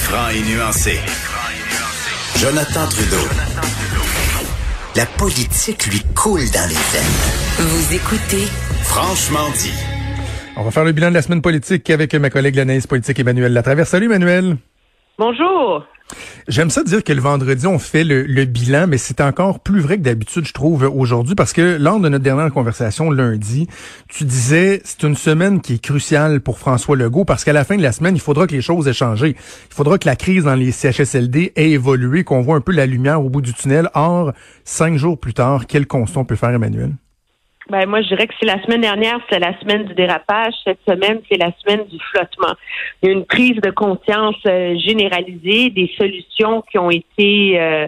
franc et nuancé. Jonathan Trudeau. La politique lui coule dans les veines. Vous écoutez Franchement dit. On va faire le bilan de la semaine politique avec ma collègue l'analyste politique Emmanuel Latraverse. Salut Emmanuel. Bonjour. J'aime ça dire que le vendredi, on fait le, bilan, mais c'est encore plus vrai que d'habitude, je trouve, aujourd'hui, parce que lors de notre dernière conversation lundi, tu disais c'est une semaine qui est cruciale pour François Legault, parce qu'à la fin de la semaine, il faudra que les choses aient changé. Il faudra que la crise dans les CHSLD ait évolué, qu'on voit un peu la lumière au bout du tunnel. Or, cinq jours plus tard, quel constat on peut faire, Emmanuel? Ben, moi, je dirais que c'est la semaine dernière, c'était la semaine du dérapage. Cette semaine, c'est la semaine du flottement. Il y a une prise de conscience euh, généralisée, des solutions qui ont été euh,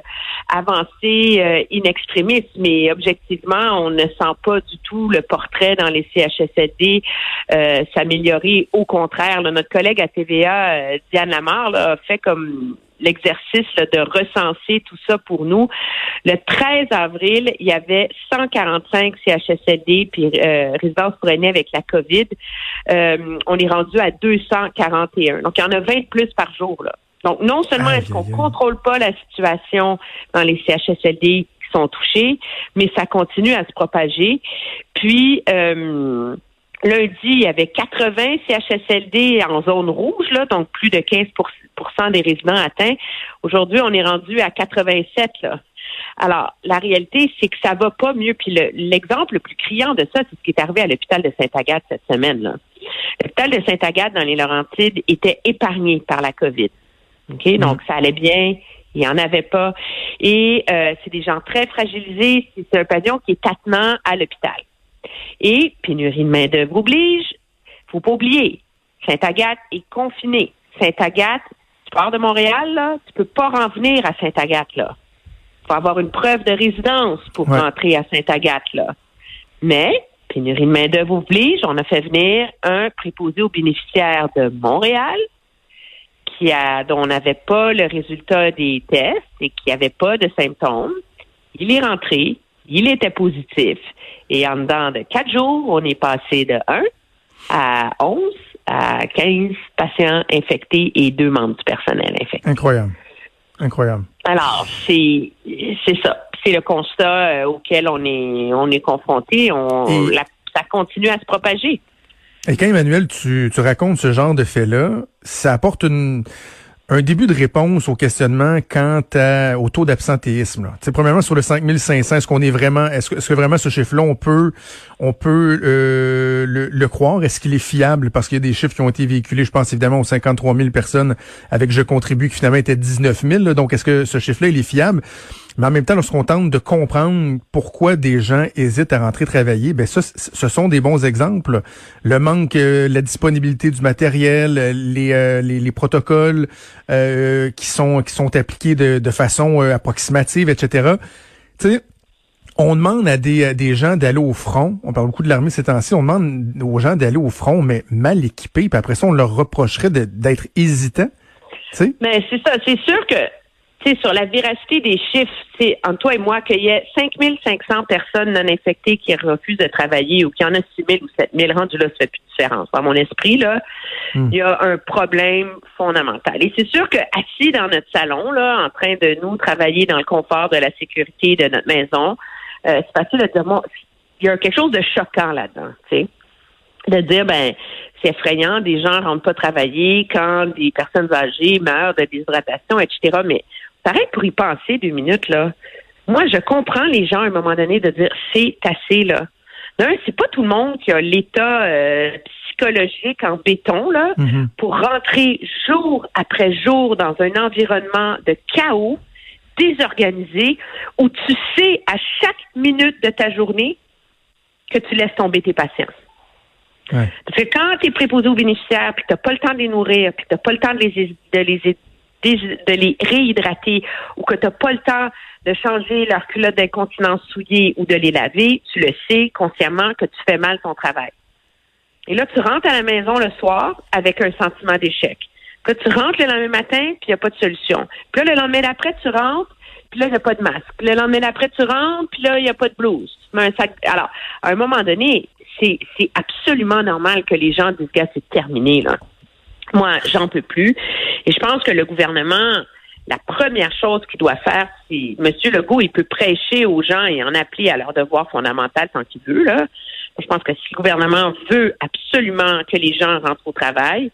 avancées euh, in extremis, mais objectivement, on ne sent pas du tout le portrait dans les CHSLD s'améliorer. Au contraire, notre collègue à TVA, Diane Lamar, a fait comme l'exercice de recenser tout ça pour nous. Le 13 avril, il y avait 145 CHSLD puis euh, résidences pour aînés avec la COVID. Euh, on est rendu à 241. Donc, il y en a 20 plus par jour. Là. Donc, non seulement est-ce qu'on contrôle pas la situation dans les CHSLD qui sont touchés, mais ça continue à se propager. Puis, euh, Lundi, il y avait 80 CHSLD en zone rouge, là, donc plus de 15% des résidents atteints. Aujourd'hui, on est rendu à 87. Là. Alors, la réalité, c'est que ça va pas mieux. Puis l'exemple le, plus criant de ça, c'est ce qui est arrivé à l'hôpital de Sainte-Agathe cette semaine. L'hôpital de Sainte-Agathe dans les Laurentides était épargné par la COVID. OK? Mm. Donc, ça allait bien. Il n'y en avait pas. Et euh, c'est des gens très fragilisés. C'est un pavillon qui est attenant à l'hôpital. Et pénurie de main-d'œuvre oblige. Faut pas oublier, Sainte-Agathe est confinée. Sainte-Agathe, tu pars de Montréal, là, tu peux pas revenir à Sainte-Agathe, là. Faut avoir une preuve de résidence pour rentrer à Sainte-Agathe, là. Mais, pénurie de main-d'œuvre oblige, on a fait venir un préposé aux bénéficiaires de Montréal, qui a, dont on n'avait pas le résultat des tests et qui n'avait pas de symptômes. Il est rentré, il était positif. Et en dedans de quatre jours, on est passé de 1 à 11 à 15 patients infectés et deux membres du personnel infectés. Incroyable. Incroyable. Alors, c'est c'est ça. C'est le constat euh, auquel on est on est confronté. On, ça continue à se propager. Et quand Emmanuel, tu, tu racontes ce genre de fait-là, ça apporte une un début de réponse au questionnement quant au taux d'absentéisme. Premièrement, sur le 5500, est-ce qu'on est vraiment, est-ce que, est que, vraiment ce chiffre-là, on peut, on peut euh, le, croire? Est-ce qu'il est fiable? Parce qu'il y a des chiffres qui ont été véhiculés, je pense évidemment aux 53 000 personnes avec Je contribue, qui finalement étaient 19 000. donc, est-ce que ce chiffre-là, il est fiable? Mais en même temps, lorsqu'on tente de comprendre pourquoi des gens hésitent à rentrer travailler, ben ça, ce sont des bons exemples. Le manque, euh, la disponibilité du matériel, les, euh, les, les, protocoles euh, qui sont qui sont appliqués de, de façon approximative, etc. Tu on demande à des, des gens d'aller au front. On parle beaucoup de l'armée ces temps-ci. On demande aux gens d'aller au front, mais mal équipés. Puis après ça, on leur reprocherait d'être hésitants. Mais c'est ça. C'est sûr que sur la véracité des chiffres, c'est entre toi et moi qu'il y ait 5500 personnes non infectées qui refusent de travailler ou qu'il y en a 6000 ou 7000 rendus là, ça fait plus de différence. Dans mon esprit, là, hmm. il y a un problème fondamental. Et c'est sûr que assis dans notre salon, là, en train de nous travailler dans le confort de la sécurité de notre maison, euh, c'est facile de dire, bon, il y a quelque chose de choquant là-dedans, tu sais de dire ben c'est effrayant, des gens rentrent pas travailler quand des personnes âgées meurent de déshydratation, etc. Mais Pareil pour y penser deux minutes, là. Moi, je comprends les gens à un moment donné de dire c'est assez, là. Non, c'est pas tout le monde qui a l'état euh, psychologique en béton, là, mm-hmm. pour rentrer jour après jour dans un environnement de chaos, désorganisé, où tu sais à chaque minute de ta journée que tu laisses tomber tes patients. Parce que quand tu es préposé aux bénéficiaires, puis tu n'as pas le temps de les nourrir, puis tu n'as pas le temps de les, de les de les réhydrater ou que tu n'as pas le temps de changer leur culotte d'incontinence souillée ou de les laver, tu le sais consciemment que tu fais mal ton travail. Et là, tu rentres à la maison le soir avec un sentiment d'échec. Puis tu rentres le lendemain matin, puis il n'y a pas de solution. Puis là, le lendemain d'après, tu rentres, puis là, il n'y a pas de masque. Puis le lendemain d'après, tu rentres, puis là, il n'y a pas de blouse. Alors, à un moment donné, c'est absolument normal que les gens disent, que c'est terminé, là Moi, j'en peux plus. Et je pense que le gouvernement, la première chose qu'il doit faire, c'est M. Legault, il peut prêcher aux gens et en appeler à leur devoir fondamental tant qu'il veut. Là. Je pense que si le gouvernement veut absolument que les gens rentrent au travail,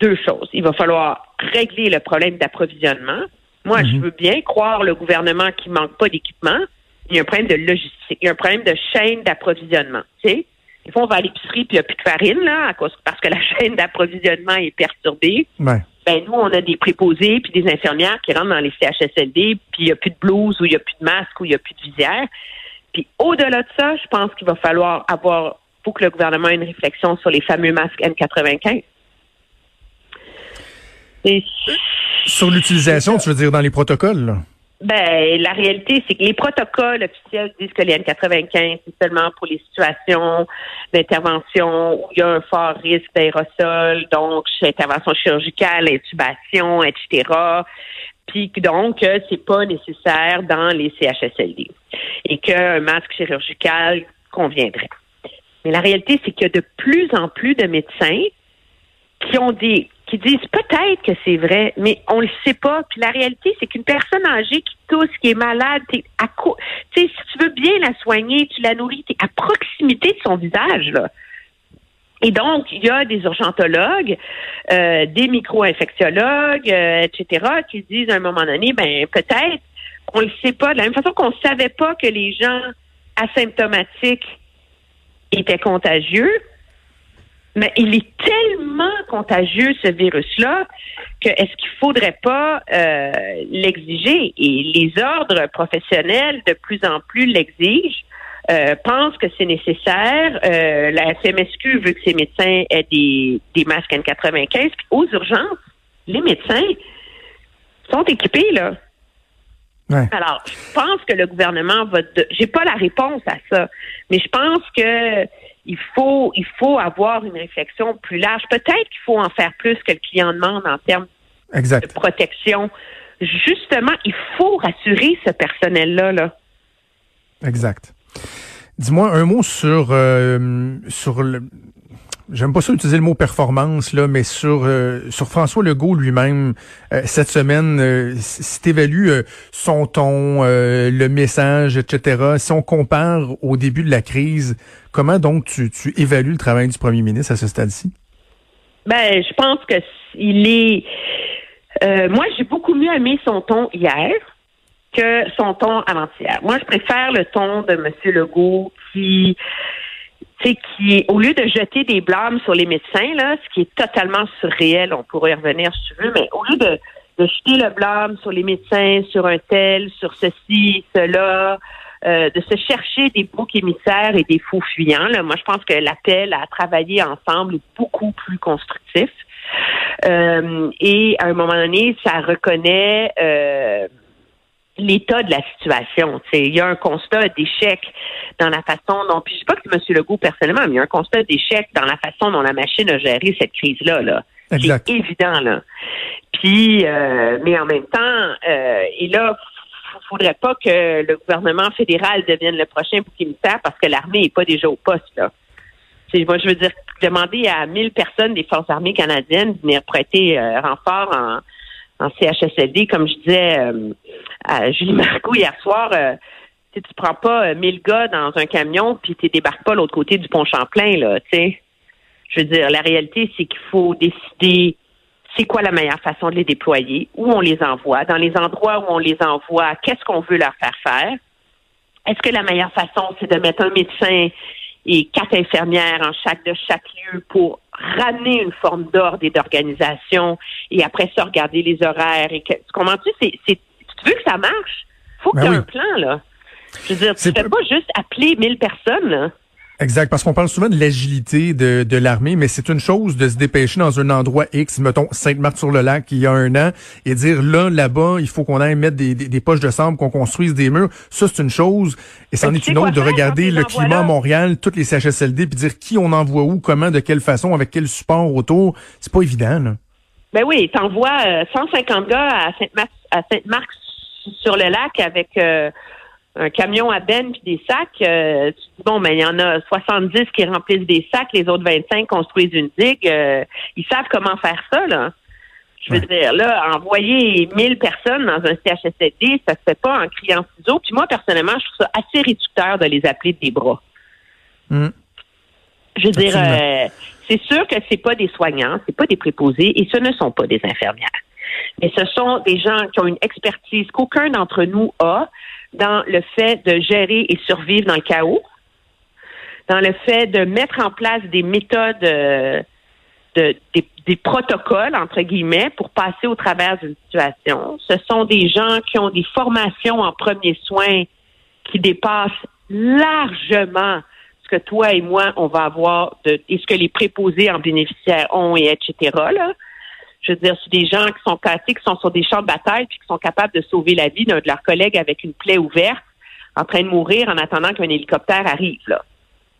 deux choses. Il va falloir régler le problème d'approvisionnement. Moi, je mhm. veux bien croire le gouvernement qui manque pas d'équipement. Il y a un problème de logistique, il y a un problème de chaîne d'approvisionnement. Tu sais, des fois, on va à l'épicerie puis il n'y a plus de farine là, à cause parce que la chaîne d'approvisionnement est perturbée. Ben nous, on a des préposés puis des infirmières qui rentrent dans les CHSLD puis il n'y a plus de blouse ou il n'y a plus de masque ou il n'y a plus de visière. Puis au-delà de ça, je pense qu'il va falloir avoir, faut que le gouvernement ait une réflexion sur les fameux masques N95. Sur l'utilisation, tu veux dire dans les protocoles? Là? Ben, la réalité, c'est que les protocoles officiels disent que les N95, c'est seulement pour les situations d'intervention où il y a un fort risque d'aérosol, donc intervention chirurgicale, intubation, etc. Puis donc, c'est pas nécessaire dans les CHSLD et qu'un masque chirurgical conviendrait. Mais la réalité, c'est qu'il y a de plus en plus de médecins qui ont des qui disent peut-être que c'est vrai, mais on le sait pas. Puis la réalité, c'est qu'une personne âgée qui tousse, qui est malade, t'es à si tu veux bien la soigner, tu la nourris, es à proximité de son visage là. Et donc, il y a des urgentologues, euh, des micro-infectiologues, euh, etc., qui disent à un moment donné, ben peut-être, on le sait pas, de la même façon qu'on savait pas que les gens asymptomatiques étaient contagieux, mais il est tellement contagieux, ce virus-là, que est-ce qu'il faudrait pas euh, l'exiger? Et les ordres professionnels, de plus en plus, l'exigent. Euh, pensent que c'est nécessaire. Euh, la FMSQ veut que ces médecins aient des, des masques N95. Puis aux urgences, les médecins sont équipés, là. Alors, je pense que le gouvernement va. De... J'ai pas la réponse à ça, mais je pense que il faut, il faut avoir une réflexion plus large. Peut-être qu'il faut en faire plus que le client demande en termes de protection. Justement, il faut rassurer ce personnel-là. Là. Exact. Dis-moi un mot sur euh, sur le j'aime pas ça utiliser le mot performance là, mais sur euh, sur François Legault lui-même euh, cette semaine, euh, si tu évalues son ton, le message, etc. Si on compare au début de la crise, comment donc tu, tu évalues le travail du premier ministre à ce stade-ci? Ben, je pense que il est. moi, j'ai beaucoup mieux aimé son ton hier que son ton avant-hier. Moi, je préfère le ton de M. Legault qui qui, au lieu de jeter des blâmes sur les médecins, là, ce qui est totalement surréel, on pourrait y revenir si tu veux, mais au lieu de, de jeter le blâme sur les médecins, sur un tel, sur ceci, cela, euh, de se chercher des boucs émissaires et des faux fuyants. Là. Moi, je pense que l'appel à travailler ensemble est beaucoup plus constructif. Euh, et à un moment donné, ça reconnaît euh, l'état de la situation. Il y a un constat d'échec dans la façon dont, puis je sais pas que M. Legault personnellement, mais il y a un constat d'échec dans la façon dont la machine a géré cette crise-là. Là. C'est évident, là. Puis, euh, mais en même temps, euh, et là, faudrait pas que le gouvernement fédéral devienne le prochain bouc émissaire parce que l'armée est pas déjà au poste, là. Moi, je veux dire, demander à 1000 personnes des forces armées canadiennes de venir prêter euh, renfort en, en CHSLD, comme je disais euh, à Julie Marcoux hier soir, euh, tu prends pas 1000 euh, gars dans un camion puis tu débarques pas l'autre côté du pont Champlain là, tu sais. Je veux dire, la réalité c'est qu'il faut décider c'est quoi la meilleure façon de les déployer, où on les envoie, dans les endroits où on les envoie, qu'est-ce qu'on veut leur faire faire. Est-ce que la meilleure façon c'est de mettre un médecin et quatre infirmières en chaque de chaque lieu pour ramener une forme d'ordre et d'organisation et après ça regarder les horaires et que tu comprends-tu? C'est c'est tu veux que ça marche faut que ben tu aies un plan là. Je veux dire tu peux pas juste appeler mille personnes là Exact, parce qu'on parle souvent de l'agilité de, de l'armée, mais c'est une chose de se dépêcher dans un endroit X, mettons Sainte-Marthe-sur-le-Lac, il y a un an, et dire là, là-bas, il faut qu'on aille mettre des, des, poches de sable, qu'on construise des murs. Ça, c'est une chose. Et c'en est une autre de regarder le climat à Montréal, toutes les CHSLD, puis dire qui on envoie où, comment, de quelle façon, avec quel support autour. C'est pas évident, là. Ben oui, t'envoies 150 euh, gars à Sainte-Marthe, à Sainte-Marc sur le lac avec... Euh, un camion à benne puis des sacs, euh, tu dis, bon, mais il y en a 70 qui remplissent des sacs, les autres 25 construisent une digue. Euh, ils savent comment faire ça, là. Je veux dire, là, envoyer 1000 personnes dans un CHSLD, ça se fait pas en criant ciseaux. Puis moi, personnellement, je trouve ça assez réducteur de les appeler des bras. Hmm. Je veux dire, euh, c'est sûr que c'est pas des soignants, c'est pas des préposés et ce ne sont pas des infirmières. Mais ce sont des gens qui ont une expertise qu'aucun d'entre nous a dans le fait de gérer et survivre dans le chaos, dans le fait de mettre en place des méthodes, euh, de, des, protocoles, entre guillemets, pour passer au travers d'une situation. Ce sont des gens qui ont des formations en premiers soins qui dépassent largement ce que toi et moi, on va avoir de, et ce que les préposés en bénéficiaires ont, et etc. Là. Je veux dire, c'est des gens qui sont cassés, qui sont sur des champs de bataille, puis qui sont capables de sauver la vie d'un de leurs collègues avec une plaie ouverte, en train de mourir en attendant qu'un hélicoptère arrive. Là.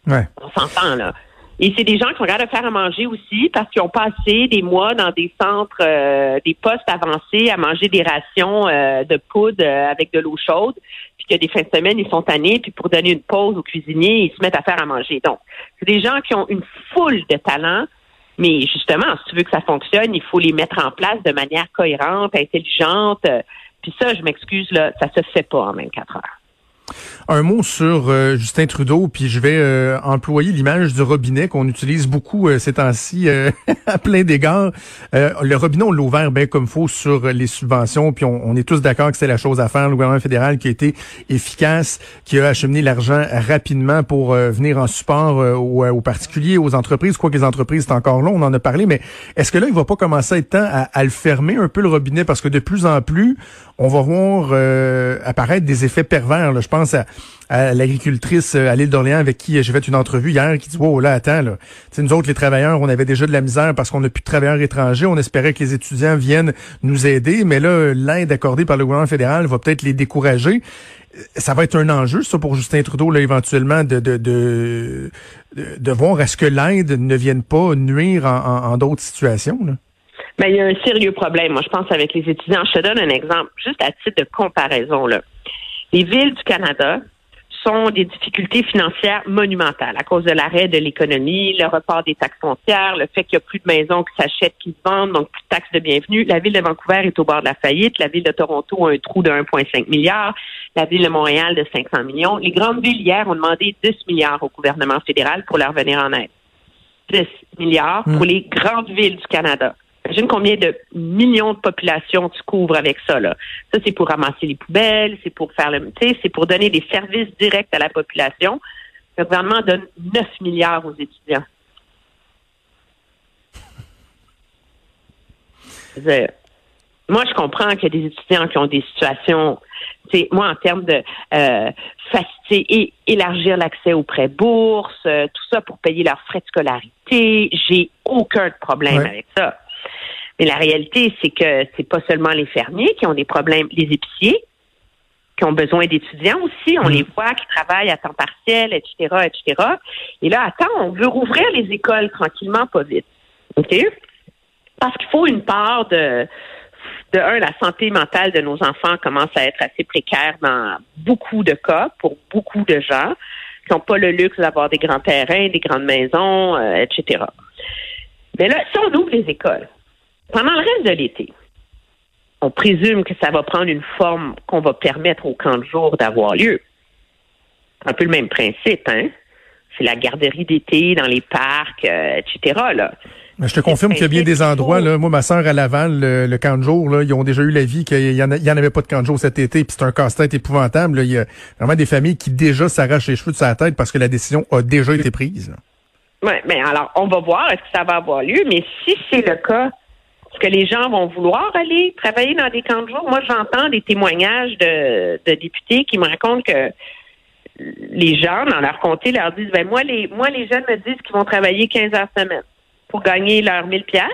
Ouais. On s'entend, là. Et c'est des gens qui sont capables de faire à manger aussi parce qu'ils ont passé des mois dans des centres, euh, des postes avancés à manger des rations euh, de poudre euh, avec de l'eau chaude. Puis que des fins de semaine, ils sont tannés. Puis pour donner une pause aux cuisiniers, ils se mettent à faire à manger. Donc, c'est des gens qui ont une foule de talents mais justement, si tu veux que ça fonctionne, il faut les mettre en place de manière cohérente, intelligente. Puis ça, je m'excuse, là, ça se fait pas en 24 heures. Un mot sur euh, Justin Trudeau, puis je vais euh, employer l'image du robinet qu'on utilise beaucoup euh, ces temps-ci à plein d'égards. le robinet, on l'a ouvert bien comme faut sur les subventions, puis on, est tous d'accord que c'est la chose à faire. Le gouvernement fédéral qui a été efficace, qui a acheminé l'argent rapidement pour venir en support aux, particuliers, aux entreprises. Quoi que les entreprises, c'est encore là, on en a parlé, mais est-ce que là, il va pas commencer à être temps à, à, le fermer un peu le robinet, parce que de plus en plus, on va voir apparaître des effets pervers. Je pense à, l'agricultrice euh, à l'île d'Orléans avec qui j'ai fait une entrevue hier qui dit wow là attends là nous autres les travailleurs on avait déjà de la misère parce qu'on n'a plus de travailleurs étrangers on espérait que les étudiants viennent nous aider mais là l'aide accordée par le gouvernement fédéral va peut-être les décourager ça va être un enjeu ça pour Justin Trudeau là éventuellement de de de, de, voir est-ce que l'aide ne vienne pas nuire en, d'autres situations. Ben, il y a un sérieux problème, moi, je pense, avec les étudiants. Je te donne un exemple, juste à titre de comparaison. Là. Les villes du Canada sont des difficultés financières monumentales à cause de l'arrêt de l'économie, le report des taxes foncières, le fait qu'il n'y a plus de maisons qui s'achètent, qui se vendent, donc plus de taxes de bienvenue. La ville de Vancouver est au bord de la faillite. La ville de Toronto a un trou de 1,5 milliard. La ville de Montréal de 500 millions. Les grandes villes hier ont demandé 10 milliards au gouvernement fédéral pour leur venir en aide. 10 milliards pour hmm. les grandes villes du Canada. Imagine combien de millions de populations tu couvres avec ça. Là. Ça, c'est pour ramasser les poubelles, c'est pour faire le, c'est pour donner des services directs à la population. Le gouvernement donne 9 milliards aux étudiants. moi, je comprends qu'il y a des étudiants qui ont des situations, moi, en termes de euh, faciliter et élargir l'accès aux prêts bourses, euh, tout ça pour payer leurs frais de scolarité, j'ai aucun problème avec ça. Mais la réalité, c'est que c'est pas seulement les fermiers qui ont des problèmes, les épiciers qui ont besoin d'étudiants aussi. On mm. les voit qui travaillent à temps partiel, etc., etc. Et là, attends, on veut rouvrir les écoles tranquillement, pas vite. OK? Parce qu'il faut une part de, de un, la santé mentale de nos enfants commence à être assez précaire dans beaucoup de cas, pour beaucoup de gens qui n'ont pas le luxe d'avoir des grands terrains, des grandes maisons, euh, etc. Mais là, si on ouvre les écoles, pendant le reste de l'été, on présume que ça va prendre une forme qu'on va permettre au camp de jour d'avoir lieu. Un peu le même principe, hein? C'est la garderie d'été dans les parcs, euh, etc. Là. Je te confirme qu'il y a bien des endroits. Là, moi, ma soeur à Laval, le, camp de jour, là, ils ont déjà eu l'avis qu'il n'y en, en, avait pas de camp de jour cet été, puis c'est un casse-tête épouvantable. Il y a vraiment des familles qui déjà s'arrachent les cheveux de sa tête parce que la décision a déjà été prise. Oui, mais alors, on va voir est-ce que ça va avoir lieu, mais si c'est le cas, est-ce que les gens vont vouloir aller travailler dans des camps de jour? Moi, j'entends des témoignages de, députés qui me racontent que les gens, dans leur comté, leur disent, ben moi, les, moi, les jeunes me disent qu'ils vont travailler 15 heures semaine pour gagner leurs 1000 pièces.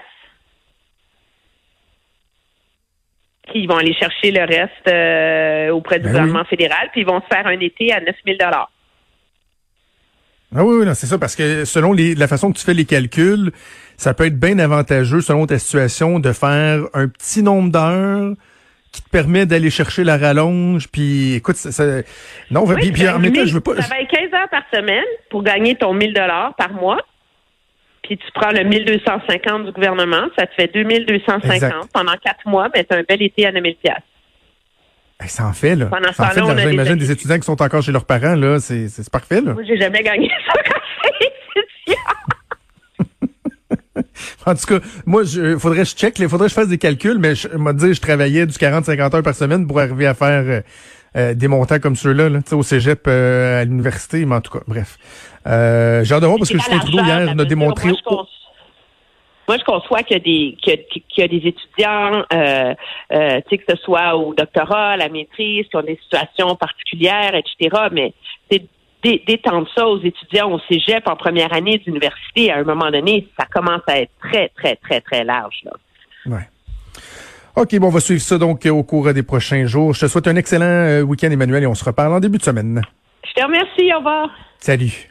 Puis ils vont aller chercher le reste euh, auprès du ben gouvernement fédéral, puis ils vont se faire un été à 9000 dollars. Ah oui, oui, c'est ça, parce que selon la façon que tu fais les calculs, ça peut être bien avantageux selon ta situation de faire un petit nombre d'heures qui te permet d'aller chercher la rallonge, puis écoute, ça, non, oui, puis, en même temps, je veux pas... Tu travailles 15 heures par semaine pour gagner ton 1000 dollars par mois, puis tu prends le 1250 du gouvernement, ça te fait 2250 pendant quatre mois, mais c'est un bel été à 9000 pièces. Ça en fait, là. Pendant ça en fait, on Imagine des étudiants qui sont encore chez leurs parents, là. C'est parfait, là. Moi, j'ai jamais gagné ça. En tout cas, moi, il faudrait que je check, il faudrait que je fasse des calculs, mais je m'a dit, je travaillais du 40-50 heures par semaine pour arriver à faire euh, euh, des montants comme ceux-là, là, au cégep, euh, à l'université, mais en tout cas, bref. Euh, J'ai hâte de voir parce que Justin Trudeau, hier, a démontré... Moi, je conçois qu'il y a des, qu'il y a, des étudiants, euh, euh, que ce soit au doctorat, à la maîtrise, qui ont des situations particulières, etc. Mais c'est d'étendre ça aux étudiants au cégep en première année d'université, à un moment donné, ça commence à être très, très, très, très large. Là. Ouais. OK, bon, on va suivre ça donc au cours des prochains jours. Je te souhaite un excellent euh, week-end, Emmanuel, et on se reparle en début de semaine. Je te remercie. Au revoir. Salut.